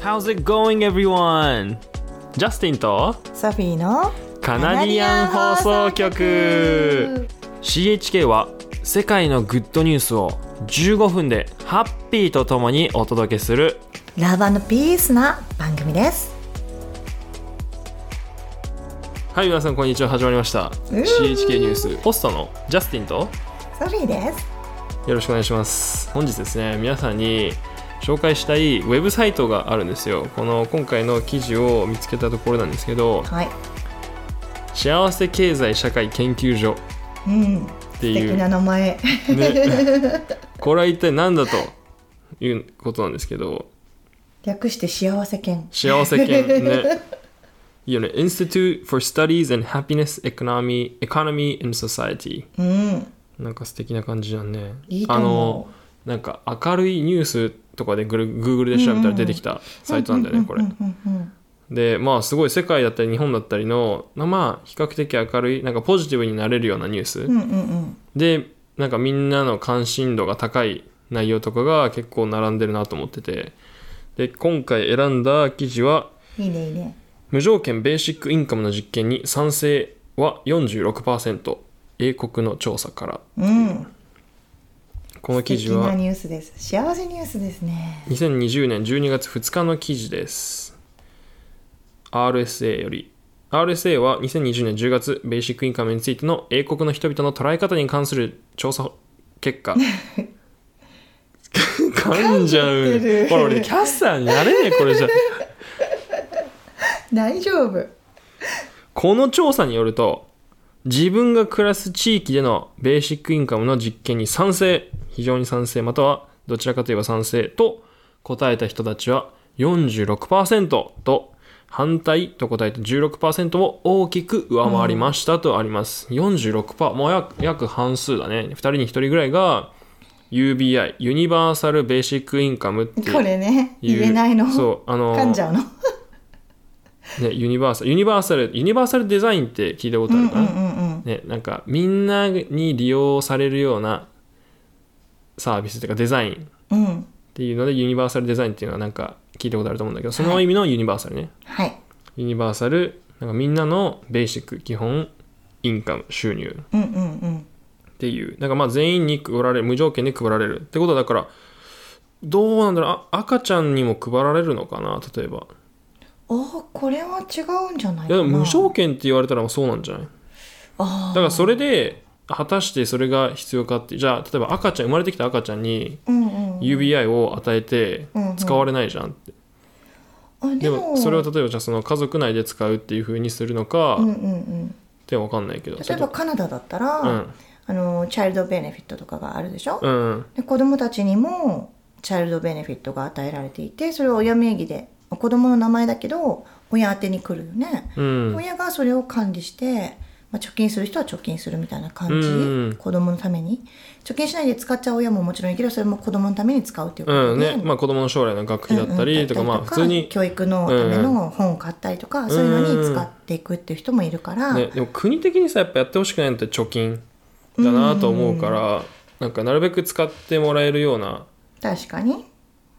How's it going everyone? ジャスティンとソフィーのカナディアン放送局。CHK は世界のグッドニュースを15分でハッピーとともにお届けする。ラブピースな番組です。はい皆さんこんにちは。始まりました。う CHK ニュース。ホストのジャスティンと。ソフィーです。よろしくお願いします。本日ですね皆さんに紹介したいウェブサイトがあるんですよ。この今回の記事を見つけたところなんですけどはい。幸せ経済社会研究所うん。ていう。素敵な名前。ね、これは一体何だということなんですけど。略して幸せ犬幸せ犬ね。いいよね。Institute for Studies and Happiness Economy, Economy and Society うん。なんか素敵な感じじゃんね。いいとあの思なんか明るいニュースとかでグル Google で調べたら出てきたサイトなんだよねこれ。でまあすごい世界だったり日本だったりのまあ比較的明るいなんかポジティブになれるようなニュース、でなんかみんなの関心度が高い内容とかが結構並んでるなと思ってて。で今回選んだ記事はいいねいいね。無条件ベーシックインカムの実験に賛成は46%英国の調査からうんこの記事はニュースです。幸せニュースですね。2020年12月2日の記事です。RSA より。RSA は2020年10月ベーシックインカムについての英国の人々の捉え方に関する調査結果。噛んじゃう。ほら俺キャスターになれねえこれじゃ。大丈夫。この調査によると自分が暮らす地域でのベーシックインカムの実験に賛成非常に賛成またはどちらかといえば賛成と答えた人たちは46%と反対と答えた16%を大きく上回りましたとあります、46%もう約約半数だね。2人に1人ぐらいが UBI ユニバーサルベーシックインカムっていうこれね言えないの。そうあの噛んじゃうの。ね、ユニバーサルユニバーサルユニバーサルデザインって聞いたことあるかな、うんうんうんね、なんかみんなに利用されるようなサービスというかデザインっうん。うんていうのでユニバーサルデザインっていうのはなんか聞いたことあると思うんだけどその意味のユニバーサルね、はい。ユニバーサルなんかみんなのベーシック基本インカム収入。うんうんうん。っていう。なんかまあ全員に配られる無条件で配られる。ってことだからどうなんだろう。あ赤ちゃんにも配られるのかな例えば。あこれは違うんじゃないかな。無条件って言われたらそうなんじゃない？あだからそれで果たしてそれが必要かってじゃあ例えば赤ちゃん生まれてきた赤ちゃんに UBI を与えてうんうん。使われないじゃんって、あででももそれを例えばじゃあその家族内で使うっていう風にするのかっうんうんうん。て分かんないけど。例えばカナダだったら、うん。あのチャイルドベネフィットとかがあるでしょ、うんで子供たちにもチャイルドベネフィットが与えられていてそれを親名義で子供の名前だけど親宛てに来るよね、うん。親がそれを管理して、まあ、貯金する人は貯金するみたいな感じ、うん。子供のために。貯金しないで使っちゃう親ももちろんいいけどそれも子供のために使うっていうことで、うんね。まあ子供の将来の学費だったりとか、うんうんまあ普通に、教育のための本を買ったりとか、そういうのに使っていくっていう人もいるから、ね、でも国的にさやっぱやってほしくないのって貯金だなと思うから、なんかなるべく使ってもらえるような確かに。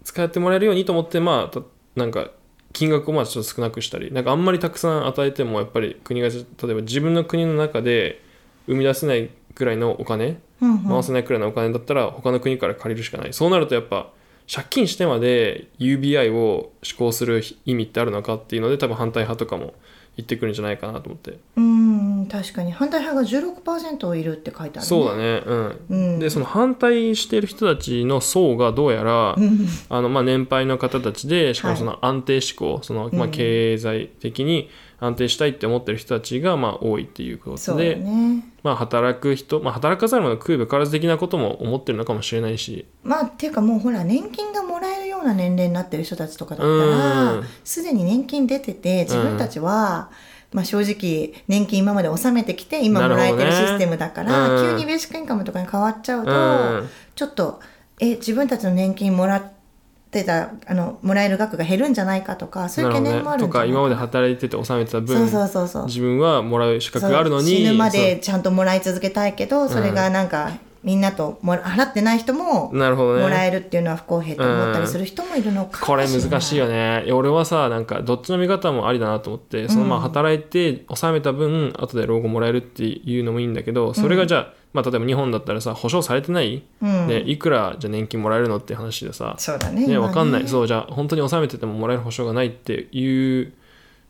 使ってもらえるようにと思ってまあたなんか金額をまあちょっと少なくしたりなんかあんまりたくさん与えてもやっぱり国が例えば自分の国の中で生み出せないくらいのお金うんうん。回せないくらいのお金だったら他の国から借りるしかない。そうなるとやっぱ借金してまで UBI を施行する意味ってあるのかっていうので多分反対派とかも言ってくるんじゃないかなと思って。うん確かに。反対派が16%いるって書いてある、ね、そうだね。うん。うん。でその反対している人たちの層がどうやら、うん。あのまあ年配の方たちでしかもその安定志向、そのまあうん。経済的に安定したいって思ってる人たちがまあ多いっていうことで、ね。まあ、働く人、まあ、働かざる者食うべからず的なことも思ってるのかもしれないし。まあっていうかもうほら年金がもらえるような年齢になってる人たちとかだったうらん。すでに年金出てて自分たちは、まあ、正直年金今まで納めてきて今もらえてるシステムだから、なるほどね急にベーシックインカムとかに変わっちゃうと、うん。ちょっとえ自分たちの年金もらってたあのもらえる額が減るんじゃないかとかそういう懸念もあるんじゃないとか今まで働いてて納めてた分そうそうそうそう。自分はもらう資格があるのに死ぬまでちゃんともらい続けたいけどそれがなんかみんなともら払ってない人もなるほどね。もらえるっていうのは不公平と思ったりする人もいるのかこれもしれない。難しいよね。俺はさなんかどっちの見方もありだなと思ってそのまあ働いて納めた分後で老後もらえるっていうのもいいんだけどそれがじゃあ、まあ、例えば日本だったらさ保証されてない、うん。でいくらじゃあ年金もらえるのって話でさ、そうだね。ね、今わかんない。そうじゃあ本当に納めててももらえる保証がないっていう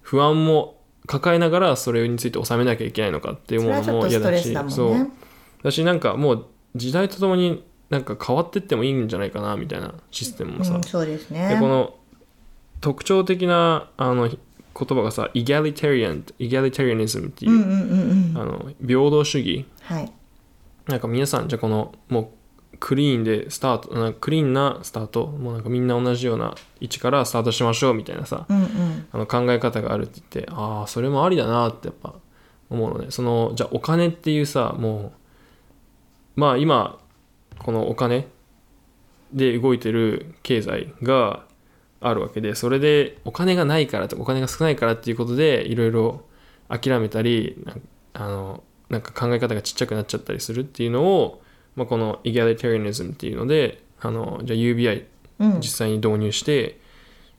不安も抱えながらそれについて納めなきゃいけないのかっていうものも嫌だし。そう。だしなんかもう時代とともになんか変わってってもいいんじゃないかなみたいなシステムもさ、うん、そうですね。でこの特徴的なあの言葉がさ egalitarian egalitarianism っていう、うんうんうんうん。あの平等主義。はい。なんか皆さんじゃあこのもうクリーンでスタートクリーンなスタートもうなんかみんな同じような位置からスタートしましょうみたいなさうんうん。あの考え方があるって言ってああそれもありだなってやっぱ思うのね。そのじゃあお金っていうさもうまあ今このお金で動いてる経済があるわけでそれでお金がないからとかお金が少ないからっていうことでいろいろ諦めたりあのなんか考え方がちっちゃくなっちゃったりするっていうのを、まあ、この egalitarianism っていうのであのじゃあ UBI うん。実際に導入して、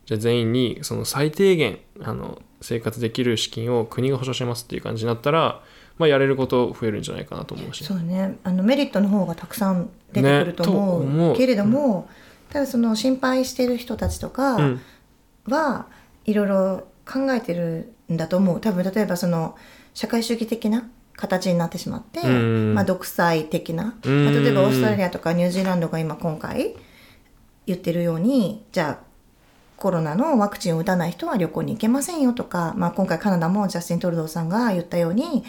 じゃあ全員にその最低限あの生活できる資金を国が保証しますっていう感じになったら、まあ、やれること増えるんじゃないかなと思うし。そうね。あのメリットの方がたくさん出てくると思う,、ねと思う。けれども、ただその心配してる人たちとかうん。はいろいろ考えてるんだと思う。多分例えばその社会主義的な形になってしまって、うんまあ、独裁的な、うんまあ例えばオーストラリアとかニュージーランドが今今回言ってるようにじゃあコロナのワクチンを打たない人は旅行に行けませんよとか、まあ、今回カナダもジャスティン・トルドーさんが言ったように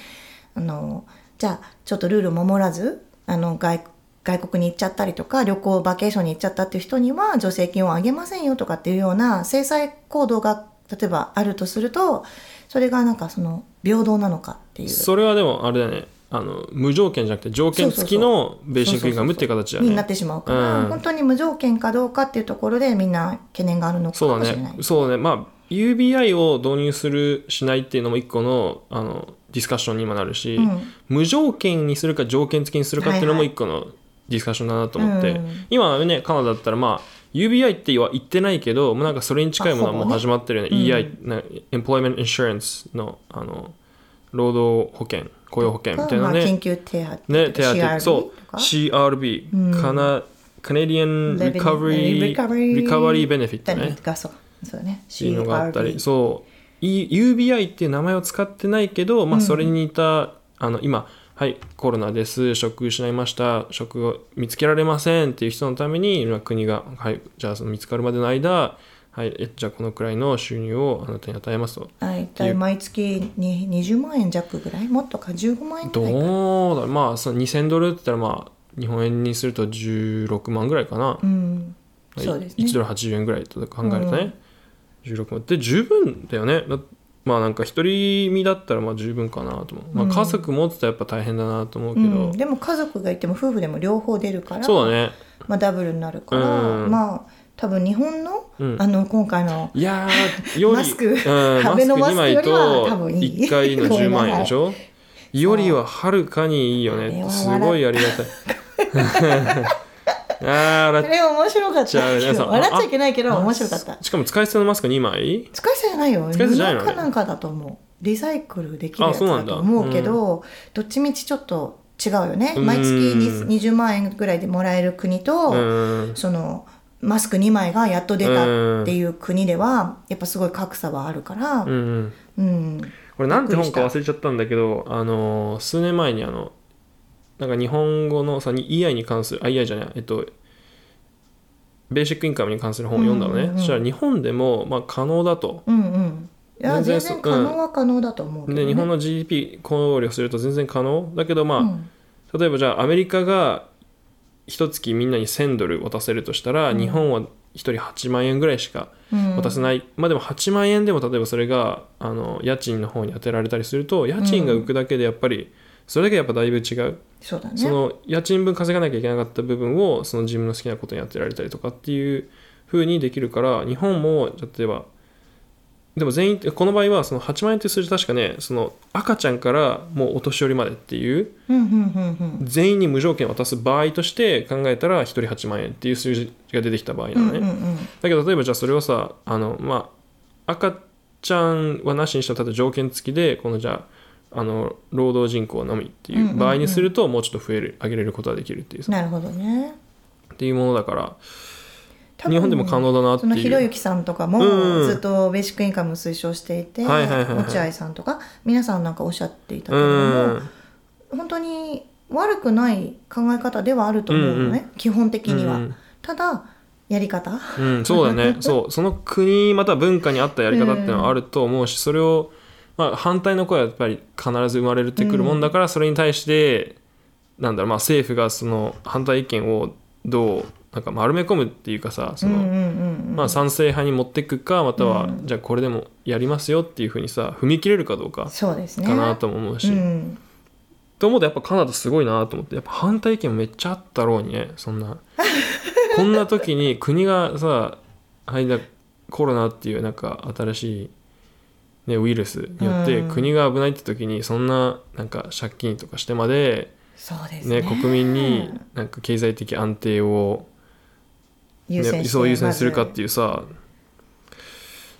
あのじゃあちょっとルール守らずあの外外国に行っちゃったりとか旅行バケーションに行っちゃったっていう人には助成金をあげませんよとかっていうような制裁行動が例えばあるとするとそれがなんかその平等なのかっていう。それはでもあれだよね。あの無条件じゃなくて条件付きのベーシックインカムっていう形だよね。になってしまうから、うん。本当に無条件かどうかっていうところでみんな懸念があるのかそうだもしれない。ね。そうだね。まあ UBI を導入するしないっていうのも一個のあのディスカッションにもなるし、うん。無条件にするか条件付きにするかっていうのもはいはい。一個のディスカッションだなと思って、うん。今はねカナダだったらまあ UBI っては言ってないけどもうなんかそれに近いものはもう始まってるよね。EI な Employment Insurance のあの労働保険雇用保険みたいなまあ、ね緊急手当ね手当そう CRB、うんカナカナディアンリカバリーリカバリーリカバリーベネフィットねがそう。そうだね。っていうのがあったり。そう。い UBI っていう名前を使ってないけど、まあ、うん。それに似た、あの今はいコロナです職失いました職を見つけられませんっていう人のためにまあ国が、はい、じゃあその見つかるまでの間はい、えじゃあこのくらいの収入をあなたに与えますと。大体毎月に20万円弱ぐらい？もっとか？15万円ぐどらいかうだまあその2000ドルって言ったらまあ日本円にすると16万ぐらいかな。うん。そうですね。1ドル80円ぐらいと考えるとね、16万で。十分だよね。だまあなんか独り身だったらまあ十分かなと思う、まあ、うん家族持つとやっぱ大変だなと思うけど、うん、でも家族がいても夫婦でも両方出るからそうだね。まあ、ダブルになるから、うん。まあ多分日本の,、うん。あの今回のいやーより マスクうん、アベノマスクよりはマスク2多分いい1回の10万円でしょ？よりははるかにいいよね。すごいありがたい あーあれ面白かった。笑っちゃいけないけどあ面白かった。しかも使い捨てのマスク2枚？使い捨てじゃないよ。使い捨てじゃないかなんかだと思うリサイクルできるやつだと思うけどどっちみちちょっと違うよね。うん。毎月に20万円ぐらいでもらえる国と、うん。そのマスク2枚がやっと出たっていう国ではやっぱすごい格差はあるから。うん。うん。うん。これなんて本か忘れちゃったんだけどあの数年前にあのなんか日本語のさに EI に関するあ EI じゃないえっとベーシックインカムに関する本を読んだのね、うん。うんうんそしたら日本でもまあ可能だと。うんうん。いや全全然然可能は可能だと思うね。で日本の GDP 考慮すると全然可能。だけどまあ、うん。例えばじゃあアメリカが一月みんなに1000ドル渡せるとしたら、うん。日本は1人8万円ぐらいしかうん。渡せない、まあでも8万円でも例えばそれがあの家賃の方に当てられたりすると家賃が浮くだけでやっぱりそれだけやっぱだいぶ違う、そうだね。その家賃分稼がなきゃいけなかった部分をその自分の好きなことに当てられたりとかっていう風にできるから日本も例えばでも全員この場合はその8万円という数字確かねその赤ちゃんからもうお年寄りまでっていう全員に無条件渡す場合として考えたら1人8万円っていう数字が出てきた場合なのね、だけど例えばじゃあそれをさあのまあ赤ちゃんはなしにしたら例えば条件付きでこのじゃああの労働人口のみっていう場合にするともうちょっと増える上げれることができるっていうさ。なるほどね。っていうものだから多分日本でも可能だなってそのひろいうゆきさんとかもうんずっとベーシックインカムを推奨していて、はいはいはいはい。落合さんとか皆さんなんかおっしゃっていたけうれども、ん。本当に悪くない考え方ではあると思うのね、基本的には、うんただやり方。うん、そうだね。そう。その国または文化に合ったやり方っていうのはあると思うしそれを、まあ、反対の声はやっぱり必ず生まれてくるもんだから、それに対してなんだろう、まあ、政府がその反対意見をどうなんか丸め込むっていうかさその、まあ、賛成派に持っていくかまたは、じゃあこれでもやりますよっていうふうにさ踏み切れるかどうかそうですね。かなとも思うし、うん、と思うとやっぱカナダすごいなと思ってやっぱ反対意見めっちゃあったろうにねそんな。こんな時に国がさはいだコロナっていうなんか新しい、ね、ウイルスによってうん。国が危ないって時にそんななんか借金とかしてまで、そうですね。ね国民になんか経済的安定を、ね、優そう優先するかっていうさ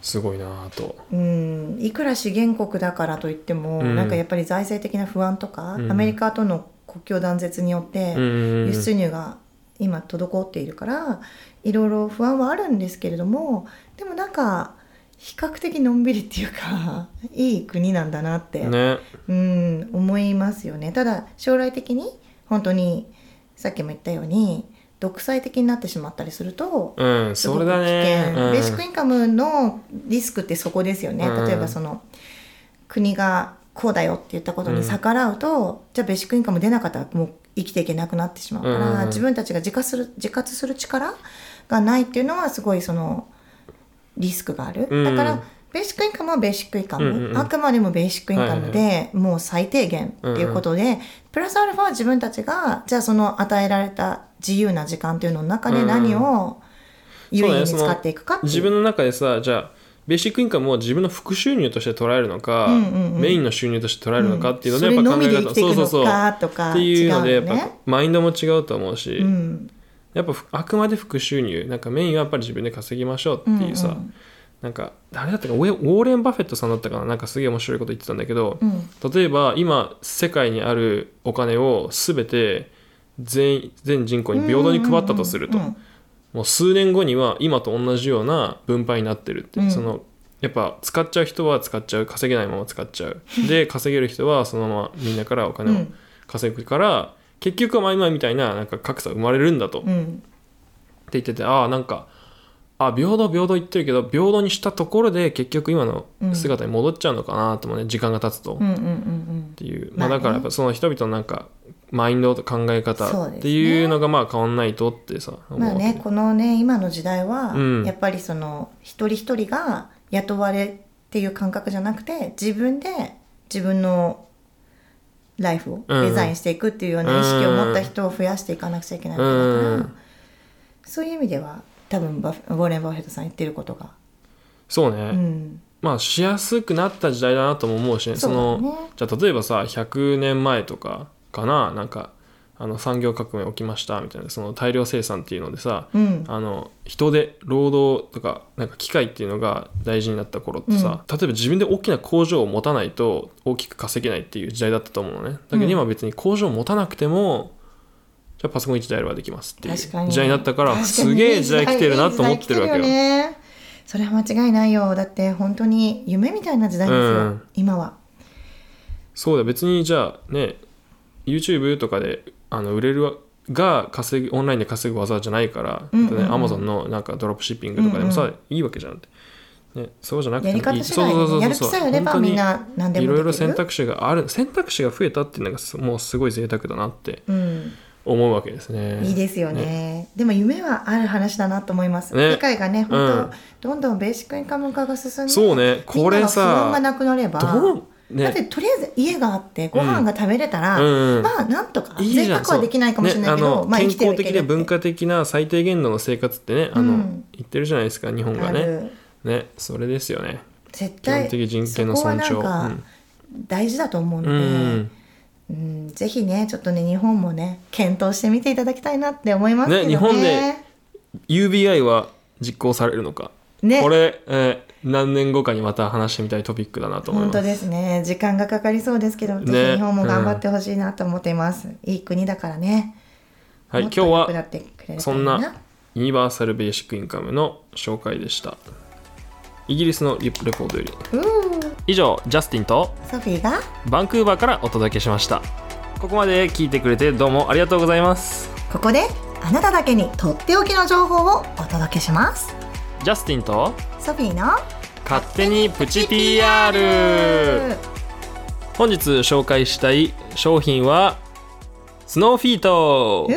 すごいなぁと。うん、いくら資源国だからといっても、うん。なんかやっぱり財政的な不安とか、うん。アメリカとの国境断絶によってうん。輸出入が今滞っているからいろいろ不安はあるんですけれどもでもなんか比較的のんびりっていうか いい国なんだなって、ね。うん、思いますよね。ただ将来的に本当にさっきも言ったように独裁的になってしまったりするとうんそ危険。うん。ベーシックインカムのリスクってそこですよね、うん。例えばその国がこうだよって言ったことに逆らうと、じゃあベーシックインカム出なかったらもう生きていけなくなってしまうから、うん。自分たちが自活する自活する力がないっていうのはすごいそのリスクがある、うん。だからベーシックインカムはベーシックインカム、うんうんうん。あくまでもベーシックインカムで、もう最低限っていうことで、プラスアルファは自分たちがじゃあその与えられた自由な時間っていうのの中で何を有意義に使っていくかっていう。自分の中でさじゃあベーシックインカムを自分の副収入として捉えるのか、うんうんうん。メインの収入として捉えるのかっていうので、それのみで生きていくのそうそうそうかとかっていうのでやっぱマインドも違うと思うし、うんやっぱふあくまで副収入なんかメインはやっぱり自分で稼ぎましょうっていうさ、うんうん。なんか誰だったかウォーレン・バフェットさんだったかななんかすげえ面白いこと言ってたんだけど、うん。例えば今世界にあるお金を全て全員全人口に平等に配ったとすると、もう数年後には今と同じような分配になってるって、うん。そのやっぱ使っちゃう人は使っちゃう。稼げないまま使っちゃう。で稼げる人はそのままみんなからお金をうん。稼ぐから、結局はまあ今みたいななんか格差生まれるんだと、ってうん言っててああなんかあ平等平等言ってるけど平等にしたところで結局今の姿に戻っちゃうのかなともね時間が経つと、っうんうんうん。ていう、まあだからやっぱその人々のなんかマインドと考え方っていうのがまあ変わんないとってさうんまあねこのね今の時代は、うん。やっぱりその一人一人が雇われっていう感覚じゃなくて自分で自分のライフをデザインしていくっていうような意識を持った人を増やしていかなくちゃいけないわけだから、うん。そういう意味では多分バフウォーレン・バフェットさん言ってることが、そうね、うん、まあしやすくなった時代だなとも思うしねそそうだねのじゃあ例えばさ100年前とかかななんかあの産業革命起きましたみたいなその大量生産っていうのでさ、うん。あの人で労働とかなんか機械っていうのが大事になった頃ってさ、例えば自分で大きな工場を持たないと大きく稼げないっていう時代だったと思うのね。だけど今は別に工場を持たなくても、じゃあパソコン1台あればできますっていう時代になったからすげえ時代来てるなと思ってるわけよ。ね。それは間違いないよ。だって本当に夢みたいな時代ですよ、うん。今は。そうだ別にじゃあね YouTube とかであの売れるが稼ぐオンラインで稼ぐ技じゃないから、うんうんうん。ね、Amazon のなんかドロップシッピングとかでもさ、うんいいわけじゃんって、ね、そうじゃなくてやもいい。り方次第やる気さえあればみんな何でもいろいろ選択肢がある選択肢が増えたっていうのがすもうすごい贅沢だなってうん、思うわけですね。いいですよね。でも夢はある話だなと思います、ね。世界がね本当、うんどんどんベーシックインカム化が進んでそうね。これさ不安がなくなればどうだってねとりあえず家があってご飯が食べれたら、うんうん。まあなんとか贅沢はできないかもしれないけど、ねあのまあ健康的で文化的な最低限度の生活ってねあの、うん。言ってるじゃないですか日本がね。ねそれですよね。絶対基本的人権の尊重。そこはなんか大事だと思うので、うんうん。ぜひねちょっとね日本もね検討してみていただきたいなって思いますね。ね日本で UBI は実行されるのか、ね。これ、えー何年後かにまた話してみたいトピックだなと思います。本当ですね。時間がかかりそうですけど、ぜひ日本も頑張ってほしいなと思っています、いい国だからね。はい今日はそんなユニバーサル・ベーシック・インカムの紹介でした。イギリスのリレポートより。以上ジャスティンとソフィーがバンクーバーからお届けしました。ここまで聞いてくれてどうもありがとうございます。ここであなただけにとっておきの情報をお届けします。ジャスティンとソフィーの勝手にプチ PR 本日紹介したい商品はスノーフィート。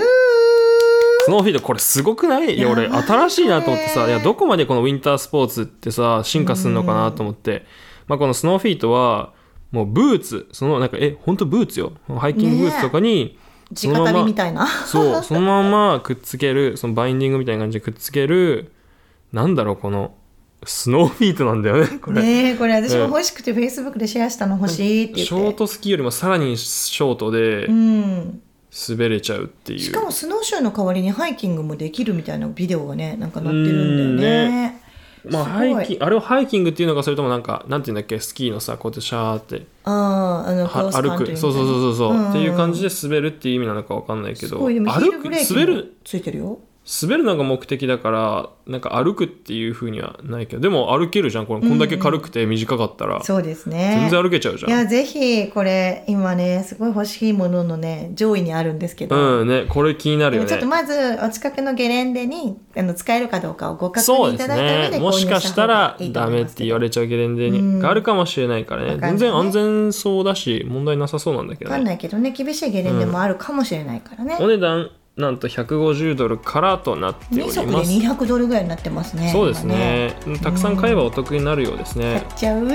スノーフィートこれすごくない？いや俺新しいなと思ってさいやどこまでこのウィンタースポーツってさ進化するのかなと思って、まあ、このスノーフィートはもうブーツ。そのなんかえ本当ブーツよ？ハイキングブーツとかにそ直のまま旅みたいな。そうそのままくっつけるそのバインディングみたいな感じでくっつけるなんだろうこのスノーフィートなんだよねこれ、ねえこれ。私も欲しくてフェイスブックでシェアしたの欲しいって言って。ショートスキーよりもさらにショートでうん。滑れちゃうっていう、しかもスノーシューの代わりにハイキングもできるみたいなビデオがねなんか載ってるんだよね。まあ、ハイキあれをハイキングっていうのかそれともなんかなんていうんだっけスキーのさこうやってシャーって。あああの歩く。リーみたいな。そうそうそうそう、んん。っていう感じで滑るっていう意味なのかわかんないけど。歩く滑る。ついてるよ滑るのが目的だからなんか歩くっていうふうにはないけどでも歩けるじゃんこれ。こんだけ軽くて短かったら、そうですね。全然歩けちゃうじゃん。いやぜひこれ今ねすごい欲しいもののね上位にあるんですけど、うんねこれ気になるよね。ちょっとまずお近くのゲレンデにあの使えるかどうかをご確認いただいた上でね。もしかしたらダメって言われれちゃうゲレンデに、うん。があるかもしれないからね。ね。全然安全そうだし問題なさそうなんだけどわかんねないけどね厳しいゲレンデもあるかもしれないからね、お値段なんと150ドルからとなってお2ります。200ドルぐらいになってますねそうですね。たくさん買えばお得になるようですね。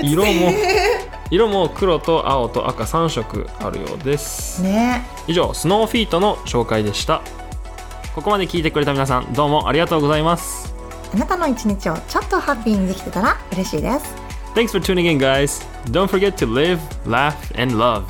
色も 色も黒と青と赤3色あるようです。ね。以上スノーフィートの紹介でした。ここまで聞いてくれた皆さんどうもありがとうございます。あなたの一日をちょっとハッピーにできてたら嬉しいです。Thanks for tuning in guys. Don't forget to live, laugh and love